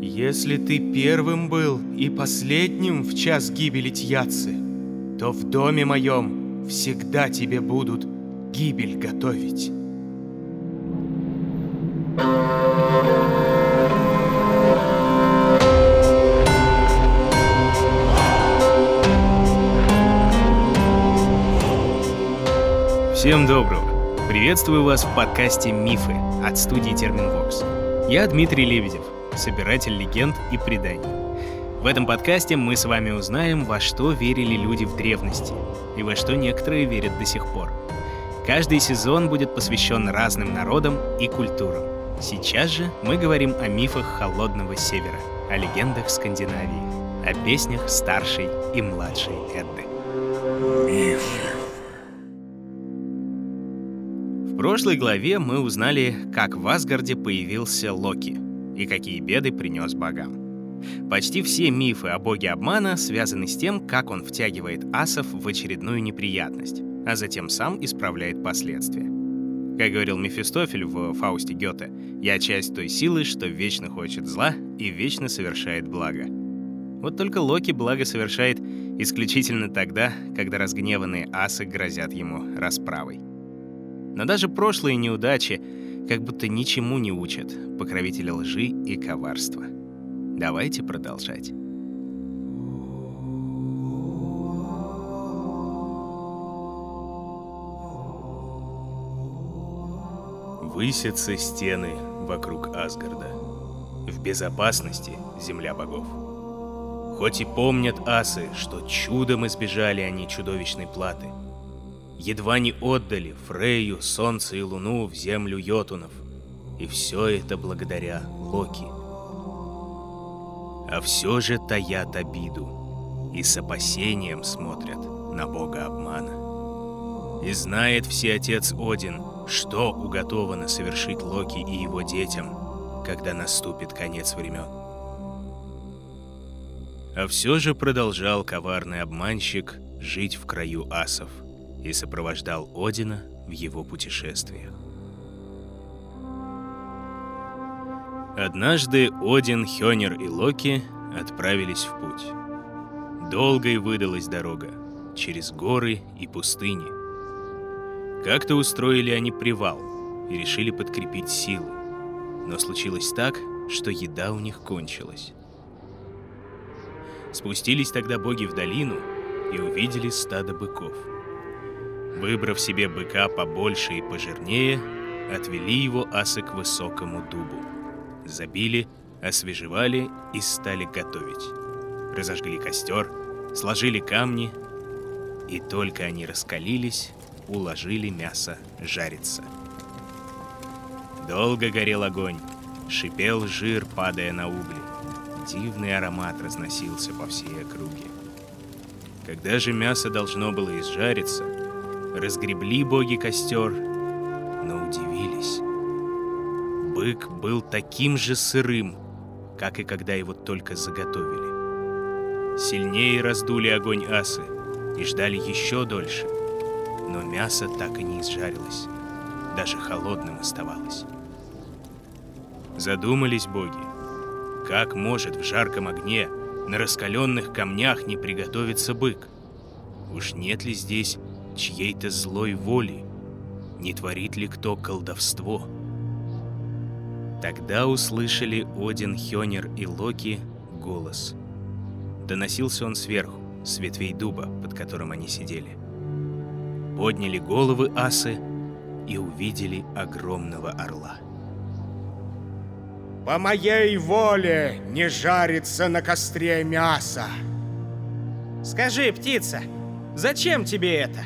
Если ты первым был и последним в час гибели Тьяцы, то в доме моем всегда тебе будут гибель готовить. Всем доброго! Приветствую вас в подкасте «Мифы» от студии Терминвокс. Я Дмитрий Лебедев, собиратель легенд и преданий. В этом подкасте мы с вами узнаем, во что верили люди в древности и во что некоторые верят до сих пор. Каждый сезон будет посвящен разным народам и культурам. Сейчас же мы говорим о мифах Холодного Севера, о легендах Скандинавии, о песнях старшей и младшей Эдды. Мифы. В прошлой главе мы узнали, как в Асгарде появился Локи и какие беды принес богам. Почти все мифы о боге обмана связаны с тем, как он втягивает асов в очередную неприятность, а затем сам исправляет последствия. Как говорил Мефистофель в «Фаусте Гёте», «Я часть той силы, что вечно хочет зла и вечно совершает благо». Вот только Локи благо совершает исключительно тогда, когда разгневанные асы грозят ему расправой. Но даже прошлые неудачи как будто ничему не учат покровители лжи и коварства. Давайте продолжать. Высятся стены вокруг Асгарда. В безопасности земля богов. Хоть и помнят асы, что чудом избежали они чудовищной платы — едва не отдали Фрею, Солнце и Луну в землю Йотунов. И все это благодаря Локи. А все же таят обиду и с опасением смотрят на бога обмана. И знает всеотец Один, что уготовано совершить Локи и его детям, когда наступит конец времен. А все же продолжал коварный обманщик жить в краю асов – и сопровождал Одина в его путешествиях. Однажды Один, Хёнер и Локи отправились в путь. Долгой выдалась дорога, через горы и пустыни. Как-то устроили они привал и решили подкрепить силы. Но случилось так, что еда у них кончилась. Спустились тогда боги в долину и увидели стадо быков — Выбрав себе быка побольше и пожирнее, отвели его асы к высокому дубу. Забили, освежевали и стали готовить. Разожгли костер, сложили камни, и только они раскалились, уложили мясо жариться. Долго горел огонь, шипел жир, падая на угли. Дивный аромат разносился по всей округе. Когда же мясо должно было изжариться, разгребли боги костер, но удивились. Бык был таким же сырым, как и когда его только заготовили. Сильнее раздули огонь асы и ждали еще дольше, но мясо так и не изжарилось, даже холодным оставалось. Задумались боги, как может в жарком огне на раскаленных камнях не приготовиться бык? Уж нет ли здесь чьей-то злой воли? Не творит ли кто колдовство? Тогда услышали Один, Хёнер и Локи голос. Доносился он сверху, с ветвей дуба, под которым они сидели. Подняли головы асы и увидели огромного орла. По моей воле не жарится на костре мясо. Скажи, птица, зачем тебе это?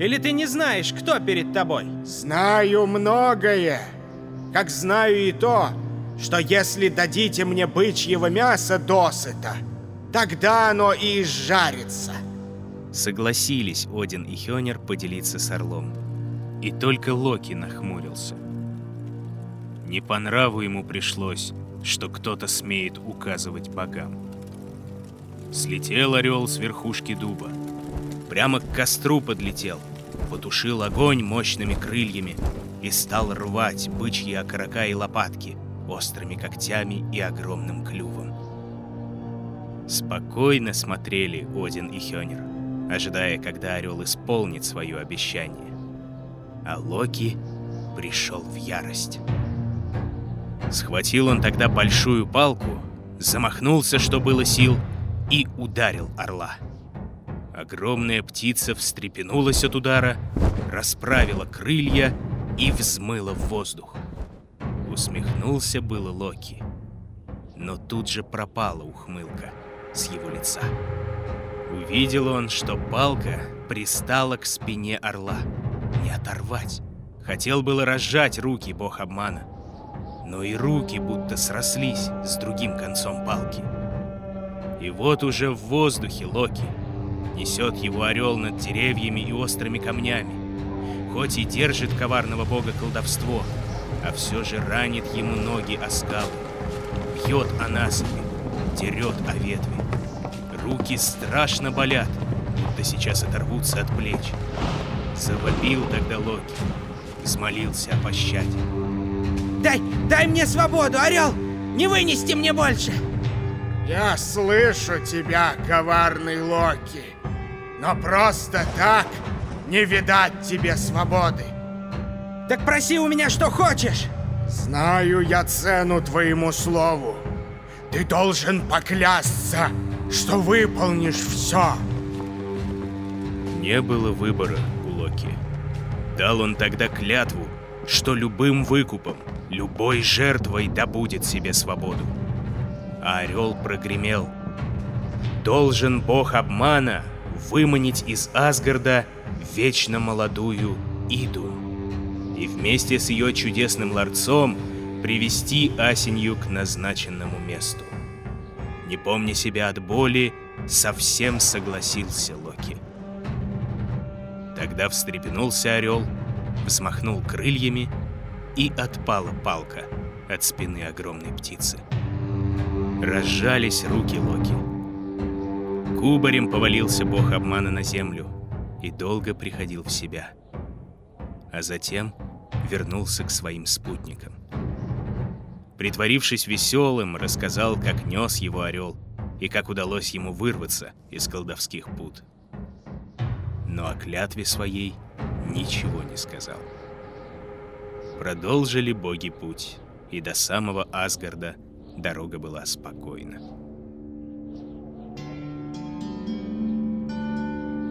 Или ты не знаешь, кто перед тобой? Знаю многое. Как знаю и то, что если дадите мне бычьего мяса досыта, тогда оно и изжарится. Согласились Один и Хёнер поделиться с орлом. И только Локи нахмурился. Не по нраву ему пришлось, что кто-то смеет указывать богам. Слетел орел с верхушки дуба. Прямо к костру подлетел, потушил огонь мощными крыльями и стал рвать бычьи окорока и лопатки, острыми когтями и огромным клювом. Спокойно смотрели Один и Хёнер, ожидая, когда орел исполнит свое обещание. А Локи пришел в ярость. Схватил он тогда большую палку, замахнулся, что было сил, и ударил орла. Огромная птица встрепенулась от удара, расправила крылья и взмыла в воздух. Усмехнулся было Локи, но тут же пропала ухмылка с его лица. Увидел он, что палка пристала к спине орла. Не оторвать. Хотел было разжать руки бог обмана, но и руки будто срослись с другим концом палки. И вот уже в воздухе Локи несет его орел над деревьями и острыми камнями. Хоть и держит коварного бога колдовство, а все же ранит ему ноги о скалы. Бьет о насыпи, дерет о ветви. Руки страшно болят, будто сейчас оторвутся от плеч. Завопил тогда Локи, взмолился о пощаде. Дай, дай мне свободу, орел! Не вынести мне больше! Я слышу тебя, коварный Локи. Но просто так не видать тебе свободы. Так проси у меня, что хочешь. Знаю я цену твоему слову. Ты должен поклясться, что выполнишь все. Не было выбора у Локи. Дал он тогда клятву, что любым выкупом, любой жертвой добудет себе свободу. А орел прогремел. Должен бог обмана выманить из Асгарда вечно молодую Иду и вместе с ее чудесным ларцом привести осенью к назначенному месту. Не помня себя от боли, совсем согласился Локи. Тогда встрепенулся орел, взмахнул крыльями, и отпала палка от спины огромной птицы. Разжались руки Локи. Кубарем повалился бог обмана на землю и долго приходил в себя. А затем вернулся к своим спутникам. Притворившись веселым, рассказал, как нес его орел и как удалось ему вырваться из колдовских пут. Но о клятве своей ничего не сказал. Продолжили боги путь, и до самого Асгарда дорога была спокойна.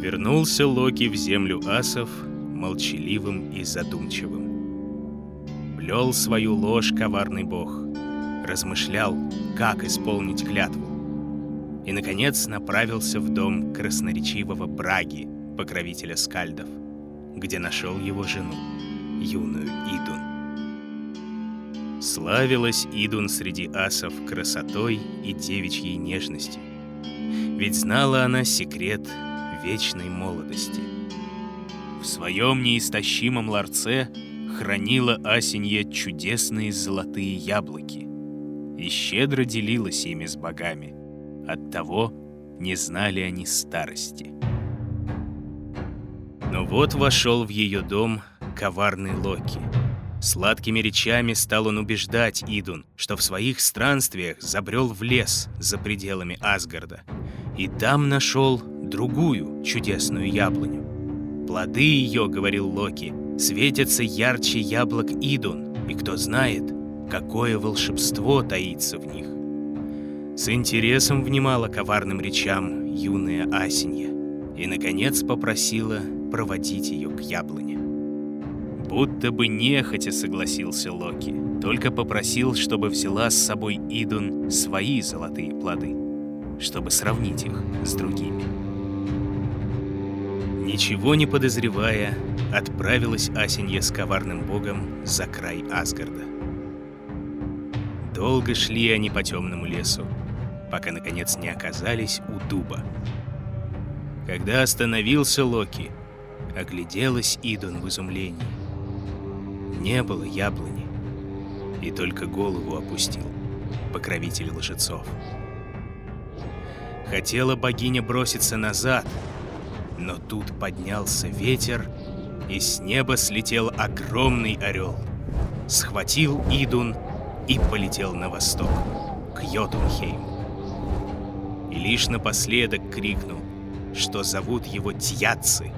Вернулся Локи в землю асов, молчаливым и задумчивым. Плел свою ложь коварный бог, размышлял, как исполнить клятву. И, наконец, направился в дом красноречивого Браги, покровителя скальдов, где нашел его жену, юную Идун. Славилась Идун среди асов красотой и девичьей нежностью. Ведь знала она секрет вечной молодости. В своем неистощимом ларце хранила Асенья чудесные золотые яблоки и щедро делилась ими с богами. Оттого не знали они старости. Но вот вошел в ее дом коварный Локи. Сладкими речами стал он убеждать Идун, что в своих странствиях забрел в лес за пределами Асгарда, и там нашел другую чудесную яблоню. Плоды ее, говорил Локи, светятся ярче яблок Идун, и кто знает, какое волшебство таится в них. С интересом внимала коварным речам юная Асенья и, наконец, попросила проводить ее к яблоне. Будто бы нехотя согласился Локи, только попросил, чтобы взяла с собой Идун свои золотые плоды, чтобы сравнить их с другими. Ничего не подозревая, отправилась Асенья с коварным богом за край Асгарда. Долго шли они по темному лесу, пока наконец не оказались у дуба. Когда остановился Локи, огляделась Идун в изумлении. Не было яблони, и только голову опустил покровитель лжецов. Хотела богиня броситься назад, но тут поднялся ветер, и с неба слетел огромный орел. Схватил Идун и полетел на восток, к Йотунхейму. И лишь напоследок крикнул, что зовут его Тьяци,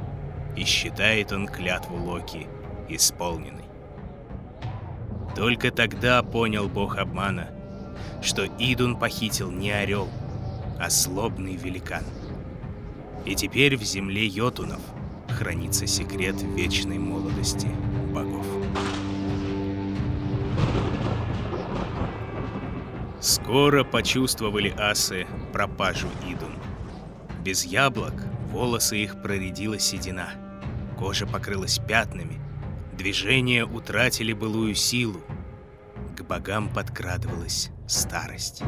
и считает он клятву Локи исполненной. Только тогда понял бог обмана, что Идун похитил не орел, а злобный великан. И теперь в земле Йотунов хранится секрет вечной молодости богов. Скоро почувствовали асы пропажу Идун. Без яблок волосы их проредила седина, кожа покрылась пятнами, движения утратили былую силу, к богам подкрадывалась старость.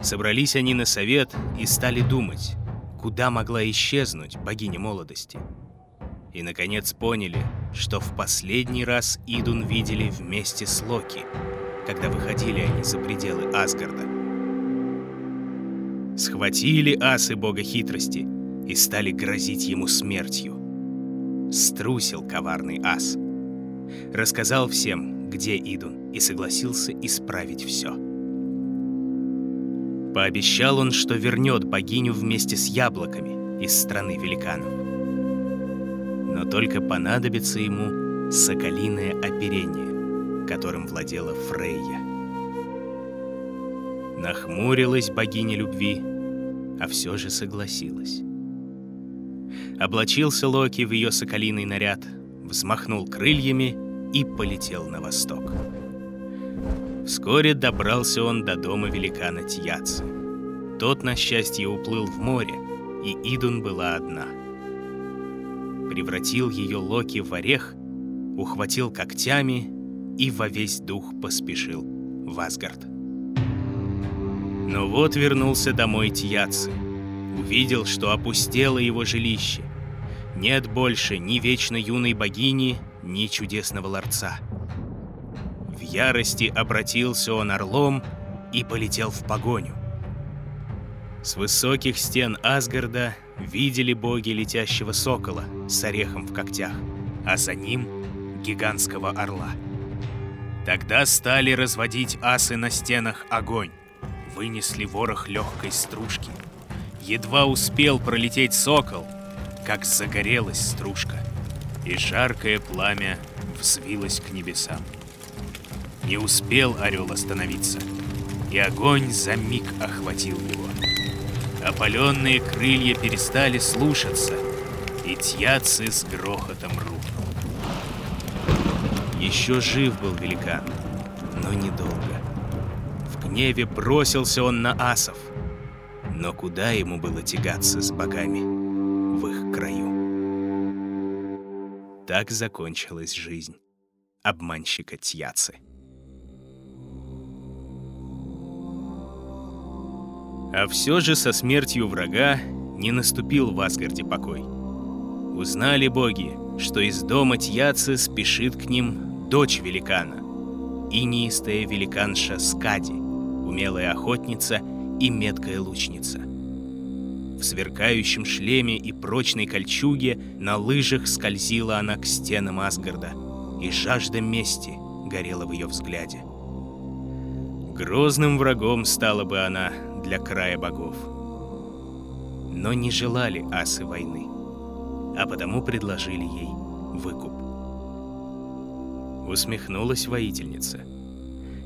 Собрались они на совет и стали думать, куда могла исчезнуть богиня молодости. И, наконец, поняли, что в последний раз Идун видели вместе с Локи — когда выходили они за пределы Асгарда. Схватили асы бога хитрости и стали грозить ему смертью. Струсил коварный ас. Рассказал всем, где Идун, и согласился исправить все. Пообещал он, что вернет богиню вместе с яблоками из страны великанов. Но только понадобится ему соколиное оперение которым владела Фрейя. Нахмурилась богиня любви, а все же согласилась. Облачился Локи в ее соколиный наряд, взмахнул крыльями и полетел на восток. Вскоре добрался он до дома великана Тьяцы. Тот, на счастье, уплыл в море, и Идун была одна. Превратил ее Локи в орех, ухватил когтями и во весь дух поспешил в Асгард. Но вот вернулся домой Тьяци. Увидел, что опустело его жилище. Нет больше ни вечно юной богини, ни чудесного ларца. Ярости обратился он орлом и полетел в погоню. С высоких стен Асгарда видели боги летящего сокола с орехом в когтях, а за ним — гигантского орла — Тогда стали разводить асы на стенах огонь. Вынесли ворох легкой стружки. Едва успел пролететь сокол, как загорелась стружка, и жаркое пламя взвилось к небесам. Не успел орел остановиться, и огонь за миг охватил его. Опаленные крылья перестали слушаться, и тьяцы с грохотом рухнул. Еще жив был великан, но недолго. В гневе бросился он на асов. Но куда ему было тягаться с богами в их краю? Так закончилась жизнь обманщика Тьяцы. А все же со смертью врага не наступил в Асгарде покой. Узнали боги, что из дома Тьяцы спешит к ним дочь великана, инистая великанша Скади, умелая охотница и меткая лучница. В сверкающем шлеме и прочной кольчуге на лыжах скользила она к стенам Асгарда, и жажда мести горела в ее взгляде. Грозным врагом стала бы она для края богов. Но не желали асы войны, а потому предложили ей выкуп усмехнулась воительница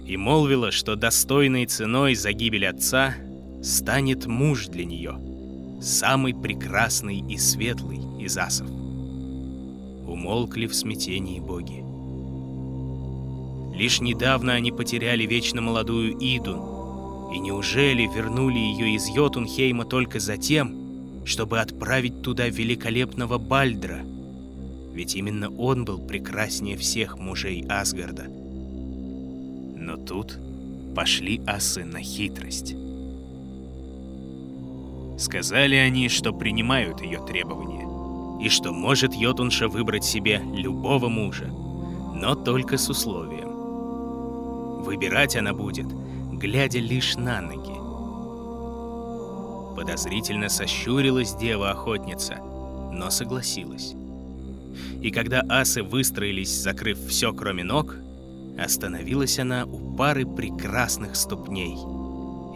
и молвила, что достойной ценой за гибель отца станет муж для нее, самый прекрасный и светлый из асов. Умолкли в смятении боги. Лишь недавно они потеряли вечно молодую Идун, и неужели вернули ее из Йотунхейма только за тем, чтобы отправить туда великолепного Бальдра — ведь именно он был прекраснее всех мужей Асгарда. Но тут пошли асы на хитрость. Сказали они, что принимают ее требования, и что может Йотунша выбрать себе любого мужа, но только с условием. Выбирать она будет, глядя лишь на ноги. Подозрительно сощурилась дева-охотница, но согласилась. И когда асы выстроились, закрыв все кроме ног, остановилась она у пары прекрасных ступней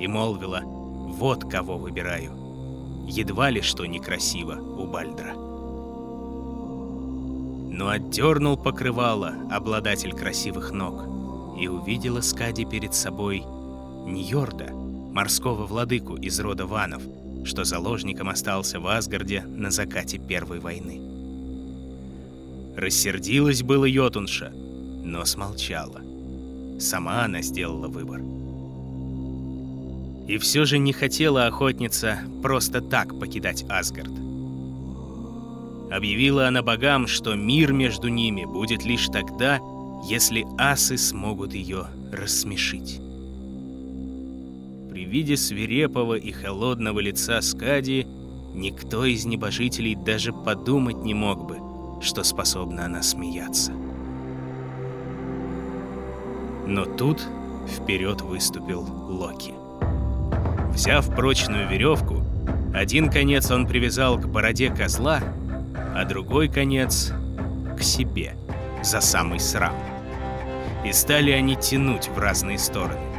и молвила «Вот кого выбираю». Едва ли что некрасиво у Бальдра. Но отдернул покрывало обладатель красивых ног и увидела Скади перед собой Ньорда, морского владыку из рода Ванов, что заложником остался в Асгарде на закате Первой войны. Рассердилась было Йотунша, но смолчала. Сама она сделала выбор. И все же не хотела охотница просто так покидать Асгард. Объявила она богам, что мир между ними будет лишь тогда, если асы смогут ее рассмешить. При виде свирепого и холодного лица Скади никто из небожителей даже подумать не мог бы, что способна она смеяться. Но тут вперед выступил Локи. Взяв прочную веревку, один конец он привязал к бороде козла, а другой конец — к себе, за самый срам. И стали они тянуть в разные стороны.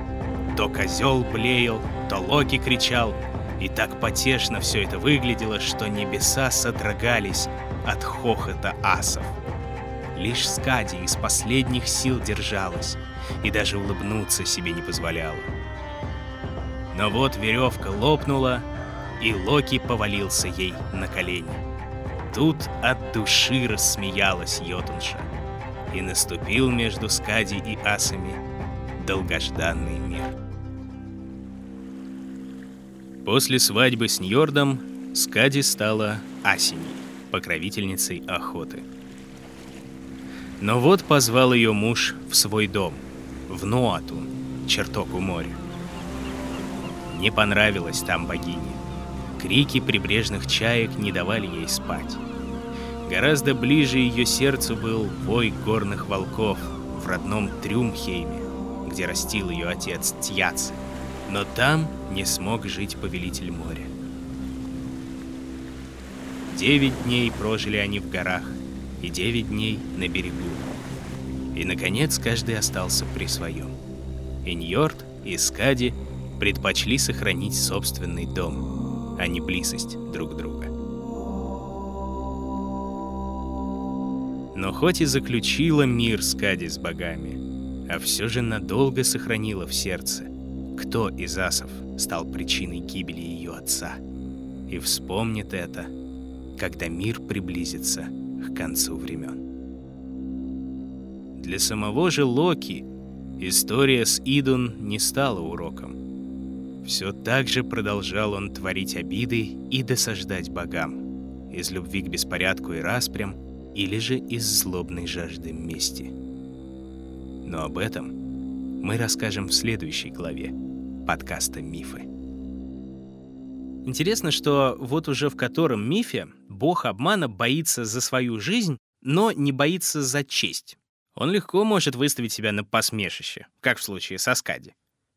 То козел блеял, то Локи кричал, и так потешно все это выглядело, что небеса содрогались от хохота асов. Лишь Скади из последних сил держалась и даже улыбнуться себе не позволяла. Но вот веревка лопнула, и Локи повалился ей на колени. Тут от души рассмеялась Йотунша, и наступил между Скади и асами долгожданный мир. После свадьбы с Ньордом Скади стала Асиней, покровительницей охоты. Но вот позвал ее муж в свой дом, в Нуатун, чертог у моря. Не понравилось там богине. Крики прибрежных чаек не давали ей спать. Гораздо ближе ее сердцу был вой горных волков в родном Трюмхейме, где растил ее отец Тьяц. Но там не смог жить повелитель моря. Девять дней прожили они в горах и девять дней на берегу. И, наконец, каждый остался при своем. И Ньорд, и Скади предпочли сохранить собственный дом, а не близость друг друга. Но хоть и заключила мир Скади с богами, а все же надолго сохранила в сердце, кто из асов стал причиной гибели ее отца. И вспомнит это, когда мир приблизится к концу времен. Для самого же Локи история с Идун не стала уроком. Все так же продолжал он творить обиды и досаждать богам, из любви к беспорядку и распрям, или же из злобной жажды мести. Но об этом мы расскажем в следующей главе подкаста «Мифы». Интересно, что вот уже в котором мифе бог обмана боится за свою жизнь, но не боится за честь. Он легко может выставить себя на посмешище, как в случае со Скади.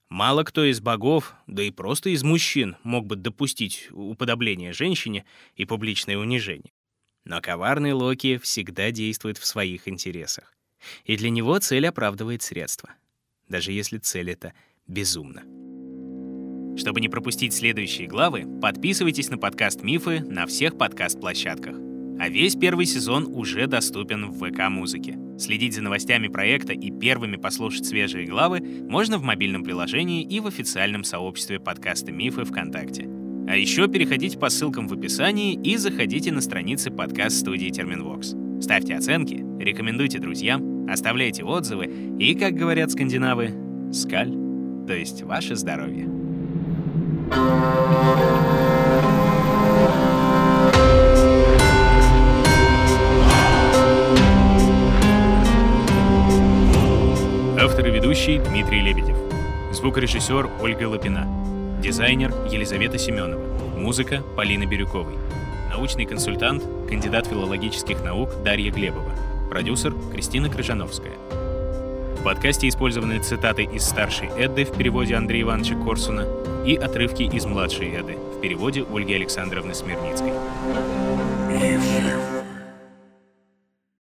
Мало кто из богов, да и просто из мужчин, мог бы допустить уподобление женщине и публичное унижение. Но коварный Локи всегда действует в своих интересах. И для него цель оправдывает средства. Даже если цель эта безумна. Чтобы не пропустить следующие главы, подписывайтесь на подкаст «Мифы» на всех подкаст-площадках. А весь первый сезон уже доступен в ВК-музыке. Следить за новостями проекта и первыми послушать свежие главы можно в мобильном приложении и в официальном сообществе подкаста «Мифы» ВКонтакте. А еще переходите по ссылкам в описании и заходите на страницы подкаст-студии Терминвокс. Ставьте оценки, рекомендуйте друзьям, оставляйте отзывы и, как говорят скандинавы, скаль, то есть ваше здоровье. Автор и ведущий Дмитрий Лебедев. Звукорежиссер Ольга Лапина. Дизайнер Елизавета Семенова. Музыка Полины Бирюковой. Научный консультант, кандидат филологических наук Дарья Глебова. Продюсер Кристина Крыжановская. В подкасте использованы цитаты из старшей Эдды в переводе Андрея Ивановича Корсуна и отрывки из младшей Эды в переводе Ольги Александровны Смирницкой. Мифы.